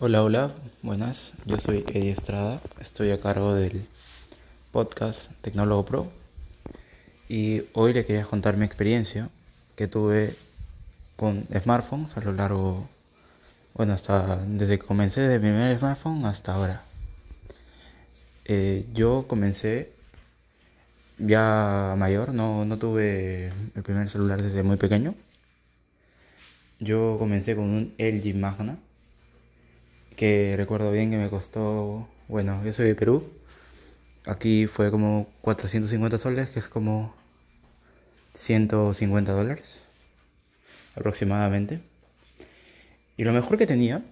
Hola, hola, buenas. Yo soy Eddie Estrada, estoy a cargo del podcast Tecnólogo Pro y hoy le quería contar mi experiencia que tuve con smartphones a lo largo, bueno, hasta desde que comencé de mi primer smartphone hasta ahora. Eh, yo comencé ya mayor, no, no tuve el primer celular desde muy pequeño. Yo comencé con un LG Magna que recuerdo bien que me costó, bueno, yo soy de Perú, aquí fue como 450 soles, que es como 150 dólares aproximadamente. Y lo mejor que tenía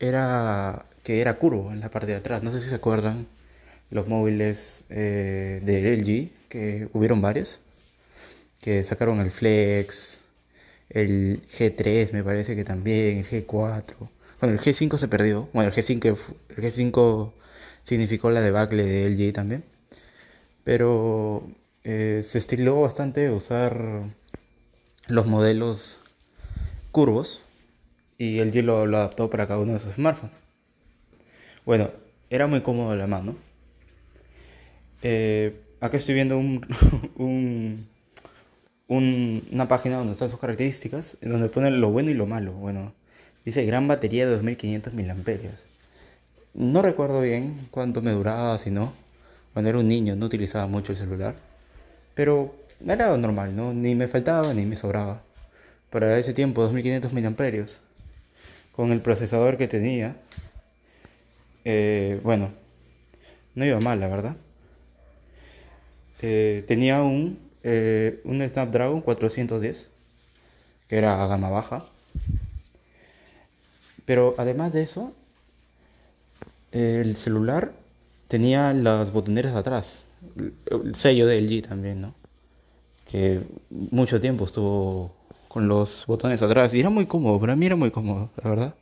era que era curvo en la parte de atrás. No sé si se acuerdan los móviles eh, de LG, que hubieron varios, que sacaron el Flex, el G3 me parece que también, el G4. Bueno, el G5 se perdió. Bueno, el G5, el G5 significó la debacle de LG también. Pero eh, se estiló bastante usar los modelos curvos y LG lo, lo adaptó para cada uno de sus smartphones. Bueno, era muy cómodo la mano. Eh, acá estoy viendo un, una página donde están sus características, donde ponen lo bueno y lo malo. Bueno, Dice gran batería de 2500 mAh. No recuerdo bien cuánto me duraba, si no. Cuando era un niño no utilizaba mucho el celular. Pero era normal, ¿no? Ni me faltaba ni me sobraba. Para ese tiempo, 2500 mAh. Con el procesador que tenía. Eh, bueno, no iba mal, la verdad. Eh, tenía un, eh, un Snapdragon 410, que era gama baja. Pero además de eso, el celular tenía las botoneras atrás. El sello de LG también, ¿no? Que mucho tiempo estuvo con los botones atrás y era muy cómodo, para mí era muy cómodo, la verdad.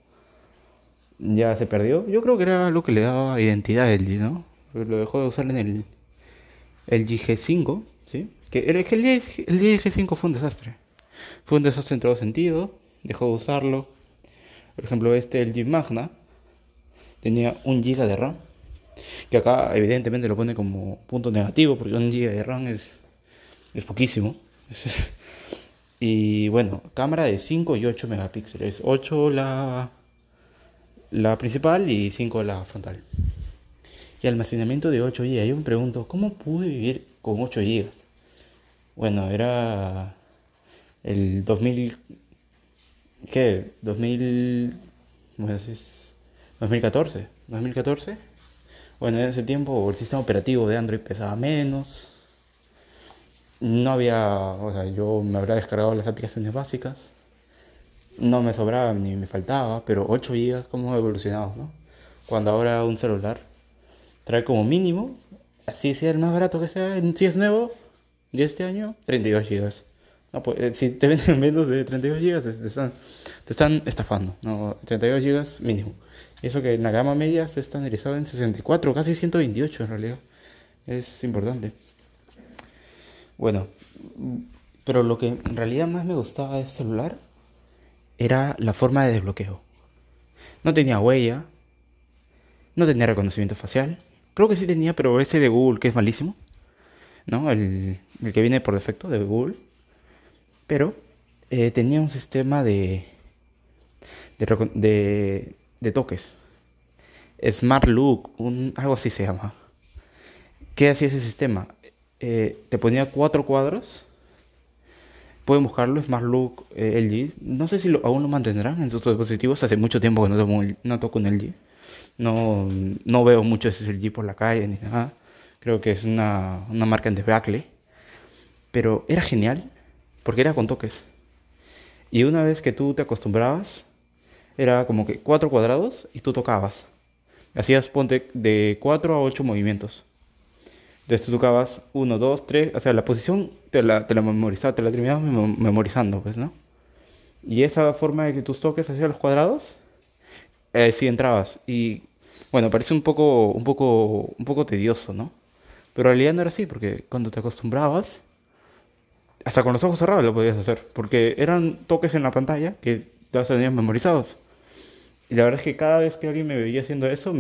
Ya se perdió. Yo creo que era lo que le daba identidad a LG, ¿no? Lo dejó de usar en el, el G5, ¿sí? Que el, el G5 fue un desastre. Fue un desastre en todo sentido. Dejó de usarlo por ejemplo, este LG Magna tenía un GB de RAM, que acá evidentemente lo pone como punto negativo, porque un GB de RAM es, es poquísimo. y bueno, cámara de 5 y 8 megapíxeles. 8 la, la principal y 5 la frontal. Y almacenamiento de 8 GB. Yo me pregunto, ¿cómo pude vivir con 8 GB? Bueno, era el 2000 ¿Qué? 2000... Bueno, es 2014. 2014. Bueno, en ese tiempo el sistema operativo de Android pesaba menos. No había... O sea, yo me habría descargado las aplicaciones básicas. No me sobraba ni me faltaba, pero 8 GB, ¿cómo ha evolucionado, no? Cuando ahora un celular trae como mínimo, así sea el más barato que sea, si es nuevo, de este año, 32 GB. Pues, eh, si te venden menos de 32 GB, te están, te están estafando. No, 32 GB mínimo. Eso que en la gama media se está analizado en 64, casi 128 en realidad. Es importante. Bueno, pero lo que en realidad más me gustaba de este celular era la forma de desbloqueo. No tenía huella, no tenía reconocimiento facial. Creo que sí tenía, pero ese de Google, que es malísimo. ¿No? El, el que viene por defecto de Google pero eh, tenía un sistema de, de, de, toques. Smart Look, algo así se llama. ¿Qué hacía ese sistema? Eh, te ponía cuatro cuadros. Pueden buscarlo, Smart Look eh, LG. No sé si aún lo mantendrán en sus dispositivos. Hace mucho tiempo que no toco, no toco un LG. No, no veo mucho ese LG por la calle ni nada. Creo que es una, una marca en debacle. Pero era genial porque era con toques. Y una vez que tú te acostumbrabas, era como que cuatro cuadrados y tú tocabas. Hacías, ponte, de cuatro a ocho movimientos. Entonces tú tocabas uno, dos, tres, o sea, la posición te la, te la memorizabas, te la terminabas memorizando, pues, ¿no? Y esa forma de que tus toques hacían los cuadrados, eh, sí entrabas. Y bueno, parece un poco, un poco, un poco tedioso, ¿no? Pero en realidad no era así, porque cuando te acostumbrabas, hasta con los ojos cerrados lo podías hacer, porque eran toques en la pantalla que ya tenías memorizados. Y la verdad es que cada vez que alguien me veía haciendo eso,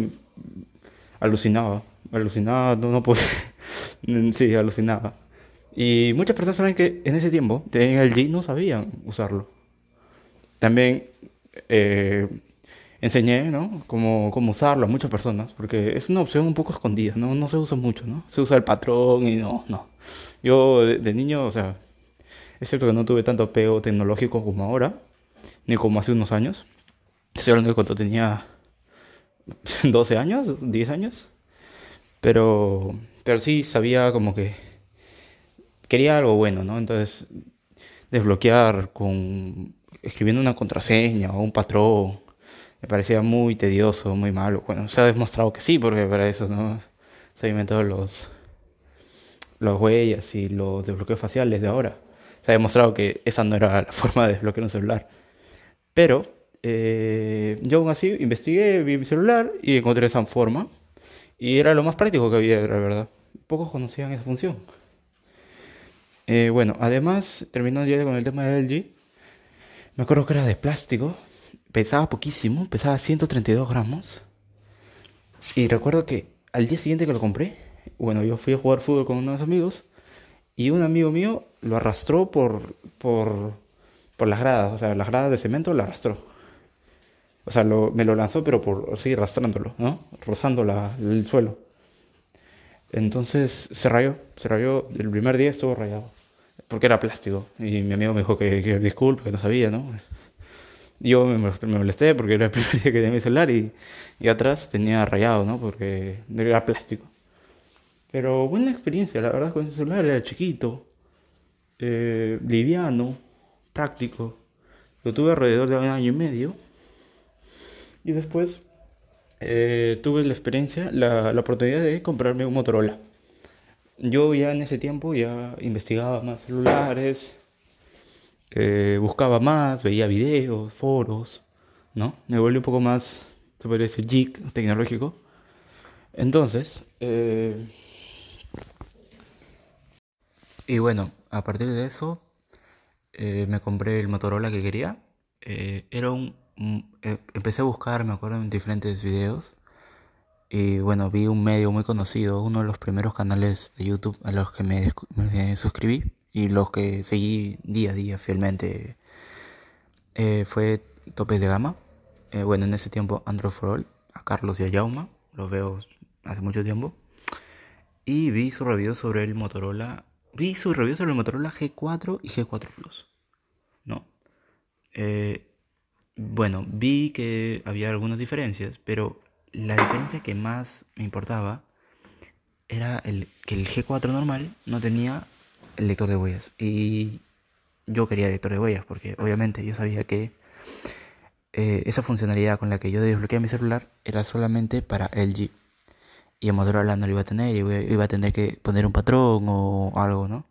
alucinaba. Alucinaba, no, no podía. sí, alucinaba. Y muchas personas saben que en ese tiempo, en el G no sabían usarlo. También eh, enseñé, ¿no? Cómo, cómo, usarlo a muchas personas, porque es una opción un poco escondida, ¿no? No se usa mucho, ¿no? Se usa el patrón y no, no. Yo de, niño, o sea, es cierto que no tuve tanto apego tecnológico como ahora, ni como hace unos años. Estoy hablando de cuando tenía 12 años, 10 años. Pero, pero sí sabía como que quería algo bueno, ¿no? Entonces, desbloquear con escribiendo una contraseña o un patrón me parecía muy tedioso, muy malo. Bueno, se ha demostrado que sí, porque para eso no se han inventado los, los huellas y los desbloqueos faciales de ahora. Se ha demostrado que esa no era la forma de desbloquear un celular. Pero eh, yo aún así investigué, vi mi celular y encontré esa forma. Y era lo más práctico que había, la verdad. Pocos conocían esa función. Eh, bueno, además, terminando ya con el tema de LG, me acuerdo que era de plástico, pesaba poquísimo, pesaba 132 gramos. Y recuerdo que al día siguiente que lo compré, bueno, yo fui a jugar fútbol con unos amigos y un amigo mío lo arrastró por, por, por las gradas, o sea, las gradas de cemento lo arrastró. O sea, me lo lanzó, pero por seguir arrastrándolo, ¿no? Rozando el suelo. Entonces se rayó, se rayó. El primer día estuvo rayado. Porque era plástico. Y mi amigo me dijo que, que disculpe, que no sabía, ¿no? Yo me, molesté porque era el primer día que tenía mi celular y, y atrás tenía rayado, ¿no? Porque era plástico. Pero buena experiencia, la verdad, con ese celular era chiquito, eh, liviano, práctico. Lo tuve alrededor de un año y medio. Y después eh, tuve la experiencia, la, la oportunidad de comprarme un Motorola. Yo ya en ese tiempo ya investigaba más celulares, eh, buscaba más, veía videos, foros, ¿no? Me volví un poco más, se podría decir, geek tecnológico. Entonces, y bueno, a partir de eso, eh, me compré el Motorola que quería. era un, empecé a buscar, me acuerdo, en diferentes videos. Y bueno, vi un medio muy conocido, uno de los primeros canales de YouTube a los que me, suscribí y los que seguí día a día fielmente eh, fue Topes de Gama. Eh, bueno, en ese tiempo Android for All, a Carlos y a Jauma, los veo hace mucho tiempo. Y vi su review sobre el Motorola, vi su review sobre el Motorola G4 y G4 Plus, ¿no? Eh, bueno, vi que había algunas diferencias, pero la diferencia que más me importaba era el, que el G4 normal no tenía el lector de huellas. Y yo quería lector de huellas porque obviamente yo sabía que eh, esa funcionalidad con la que yo desbloqueé mi celular era solamente para LG. Y en Motorola no lo iba a tener, y iba a tener que poner un patrón o algo, ¿no?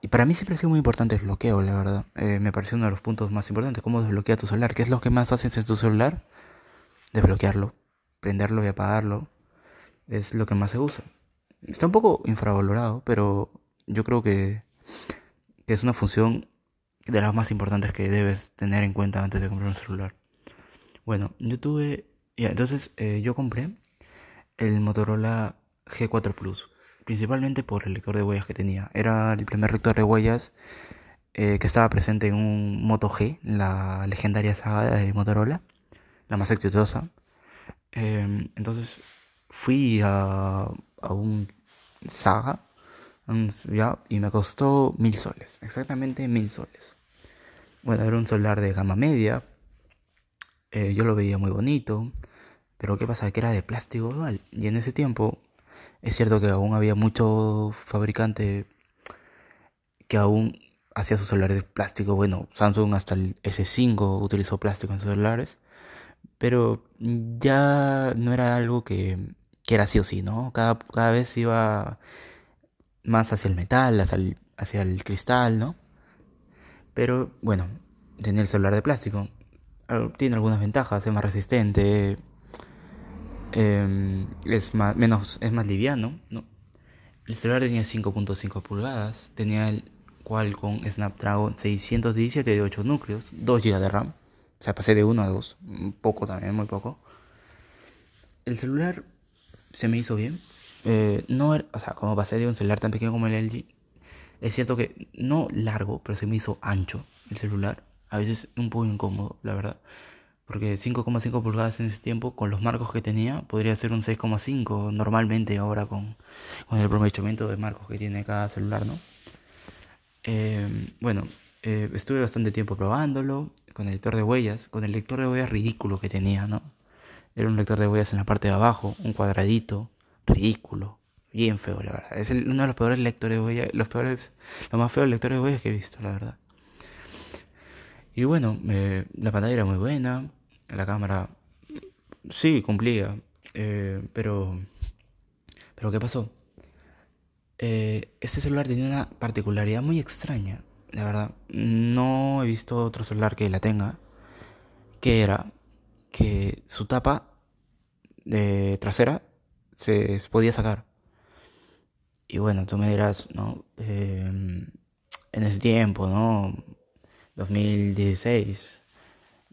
Y para mí siempre ha sido muy importante el bloqueo, la verdad. Eh, me pareció uno de los puntos más importantes. ¿Cómo desbloquea tu celular? ¿Qué es lo que más haces en tu celular? desbloquearlo, prenderlo y apagarlo, es lo que más se usa. Está un poco infravalorado, pero yo creo que, es una función de las más importantes que debes tener en cuenta antes de comprar un celular. Bueno, yo tuve, ya, entonces eh, yo compré el Motorola G4 Plus, principalmente por el lector de huellas que tenía. Era el primer lector de huellas eh, que estaba presente en un Moto G, la legendaria saga de Motorola la más exitosa. Em, entonces fui a, a un saga ya, y me costó mil soles, exactamente mil soles. Bueno, era un solar de gama media. Eh, yo lo veía muy bonito. Pero ¿qué pasa? Que era de plástico igual. Y en ese tiempo es cierto que aún había muchos fabricantes que aún hacía sus celulares de plástico. Bueno, Samsung hasta el S5 utilizó plástico en sus celulares pero ya no era algo que, que era sí o sí, ¿no? Cada, cada vez iba más hacia el metal, hacia el, hacia el cristal, ¿no? Pero bueno, tenía el celular de plástico. Tiene algunas ventajas, es más resistente, em, es, más, menos, es más liviano, ¿no? El celular tenía 5.5 pulgadas, tenía el Qualcomm Snapdragon 617 de 8 núcleos, 2 GB de RAM O sea, pasé de uno a dos. Poco también, muy poco. El celular se me hizo bien. Eh, no o sea, como pasé de un celular tan pequeño como el LG, es cierto que no largo, pero se me hizo ancho el celular. A veces un poco incómodo, la verdad. Porque 5,5 pulgadas en ese tiempo, con los marcos que tenía, podría ser un 6,5 normalmente ahora con, con el aprovechamiento de marcos que tiene cada celular, ¿no? Eh, bueno, eh, estuve bastante tiempo probándolo con el lector de huellas, con el lector de huellas ridículo que tenía, ¿no? Era un lector de huellas en la parte de abajo, un cuadradito, ridículo, bien feo, la verdad. Es uno de los peores lectores de huellas, los peores, lo más feo lector de huellas que he visto, la verdad. Y bueno, eh, la pantalla era muy buena, la cámara sí cumplía, eh, pero, pero ¿qué pasó? Eh, este celular tenía una particularidad muy extraña, la verdad. No he visto otro celular que la tenga, que era que su tapa de trasera se, podía sacar. Y bueno, tú me dirás, ¿no? Em, en ese tiempo, ¿no? 2016,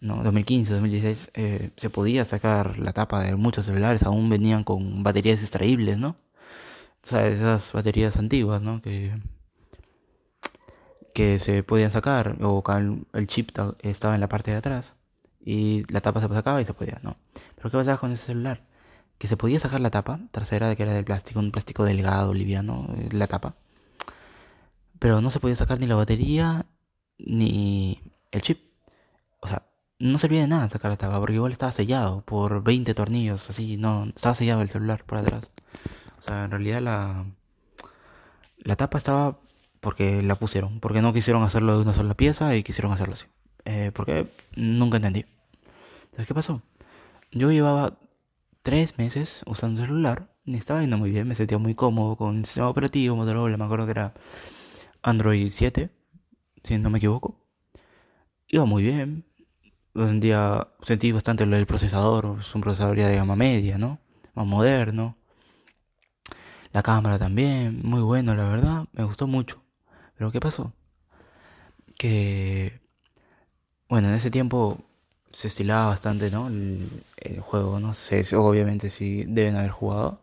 no, 2015, 2016, eh, se podía sacar la tapa de muchos celulares, aún venían con baterías extraíbles, ¿no? O sea, esas baterías antiguas, ¿no? Que, que se podían sacar, o el chip estaba en la parte de atrás, y la tapa se sacaba y se podía, ¿no? Pero ¿qué pasaba con ese celular? Que se podía sacar la tapa trasera, que era de plástico, un plástico delgado, liviano, eh, la tapa. Pero no se podía sacar ni la batería, ni el chip. No servía de nada sacar la tapa, porque igual estaba sellado por 20 tornillos, así, no, estaba sellado el celular por atrás. O sea, en realidad la, la tapa estaba porque la pusieron, porque no quisieron hacerlo de una sola pieza y quisieron hacerlo así. Eh, porque nunca entendí. Entonces, ¿qué pasó? Yo llevaba tres meses usando el celular, y estaba yendo muy bien, me sentía muy cómodo con el sistema operativo, Motorola, me acuerdo que era Android 7 si no me equivoco. Iba muy bien. Sentía, sentí bastante lo del procesador. Es un procesador ya de gama media, ¿no? Más moderno. La cámara también, muy bueno, la verdad. Me gustó mucho. Pero ¿qué pasó? Que, bueno, en ese tiempo se estilaba bastante, ¿no? El, juego, no sé, obviamente si deben haber jugado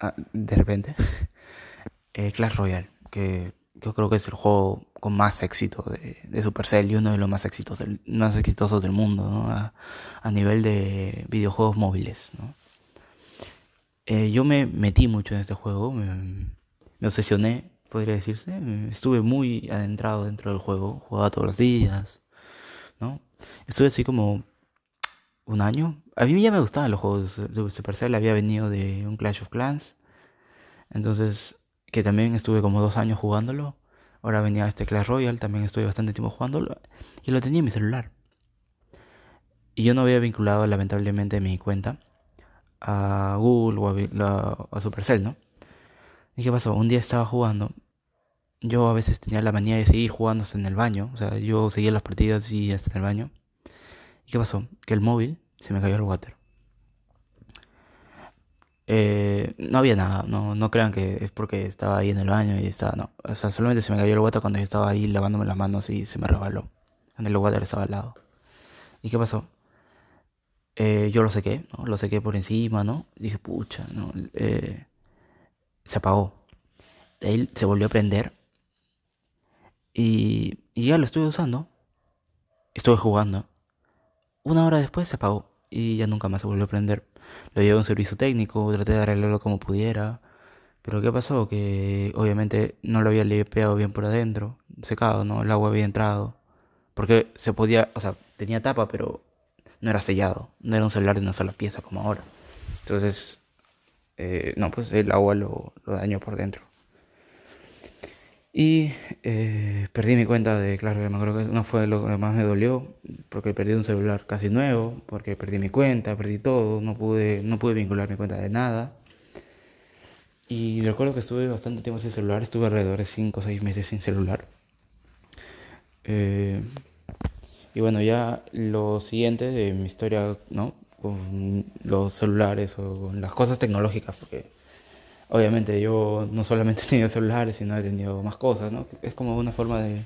ah, de repente. eh, Clash Royale, que yo creo que es el juego con más éxito de, de Supercell y uno de los más exitosos del, más exitosos del mundo, ¿no? a, nivel de videojuegos móviles. ¿no? Eh, yo me metí mucho en este juego, me, obsesioné, podría decirse. Estuve muy adentrado dentro del juego, jugaba todos los días. ¿no? Estuve así como un año. A mí ya me gustaban los juegos de Supercell, había venido de un Clash of Clans. Entonces, que también estuve como dos años jugándolo. Ahora venía este Clash Royale, también estuve bastante tiempo jugándolo y lo tenía en mi celular. Y yo no había vinculado lamentablemente mi cuenta a Google o a, Supercell, ¿no? ¿Y qué pasó? Un día estaba jugando. Yo a veces tenía la manía de seguir jugando hasta en el baño. O sea, yo seguía las partidas y hasta en el baño. ¿Y qué pasó? Que el móvil se me cayó el water. Eh, no había nada, no, no crean que es porque estaba ahí en el baño y estaba, no. O sea, solamente se me cayó el water cuando yo estaba ahí lavándome las manos y se me resbaló. Cuando el water estaba al lado. ¿Y qué pasó? Eh, yo lo sequé, ¿no? Lo sequé por encima, ¿no? Dije, pucha, ¿no? Eh, se apagó. De se volvió a prender. Y, y ya lo estuve usando. Estuve jugando. Una hora después se apagó. Y ya nunca más se volvió a prender. Lo llevé a un servicio técnico, traté de arreglarlo como pudiera. Pero ¿qué pasó? Que obviamente no lo había limpiado bien por adentro, secado, ¿no? El agua había entrado. Porque se podía, o sea, tenía tapa, pero no era sellado. No era un celular de una sola pieza como ahora. Entonces, eh, no, pues el agua lo, lo dañó por dentro. Y eh, perdí mi cuenta de, claro, me acuerdo no fue lo que más me dolió, porque perdí un celular casi nuevo, porque perdí mi cuenta, perdí todo, no pude, no pude vincular mi cuenta de nada. Y recuerdo que estuve bastante tiempo sin celular, estuve alrededor de 5 o 6 meses sin celular. Eh, y bueno, ya lo siguiente de mi historia, ¿no? Con los celulares o con las cosas tecnológicas, porque obviamente yo no solamente he tenido celulares, sino he tenido más cosas, ¿no? Es como una forma de,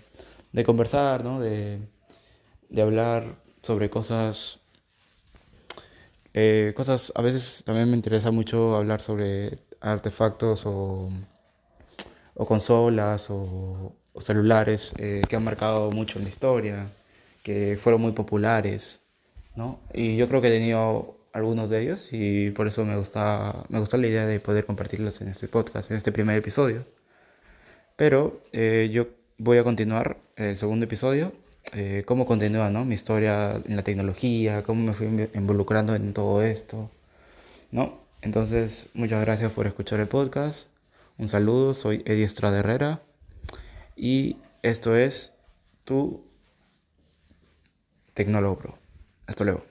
de conversar, ¿no? De, de hablar sobre cosas eh, cosas, a veces también me interesa mucho hablar sobre artefactos o, o consolas o, celulares eh, que han marcado mucho en la historia, que fueron muy populares, ¿no? Y yo creo que he tenido algunos de ellos y por eso me gusta, me gusta la idea de poder compartirlos en este podcast, en este primer episodio. Pero eh, yo voy a continuar el segundo episodio eh, cómo continúa ¿no? mi historia en la tecnología, cómo me fui involucrando en todo esto. ¿no? Entonces, muchas gracias por escuchar el podcast. Un saludo, soy Eddie Estrada Herrera y esto es tu Tecnólogo Pro. Hasta luego.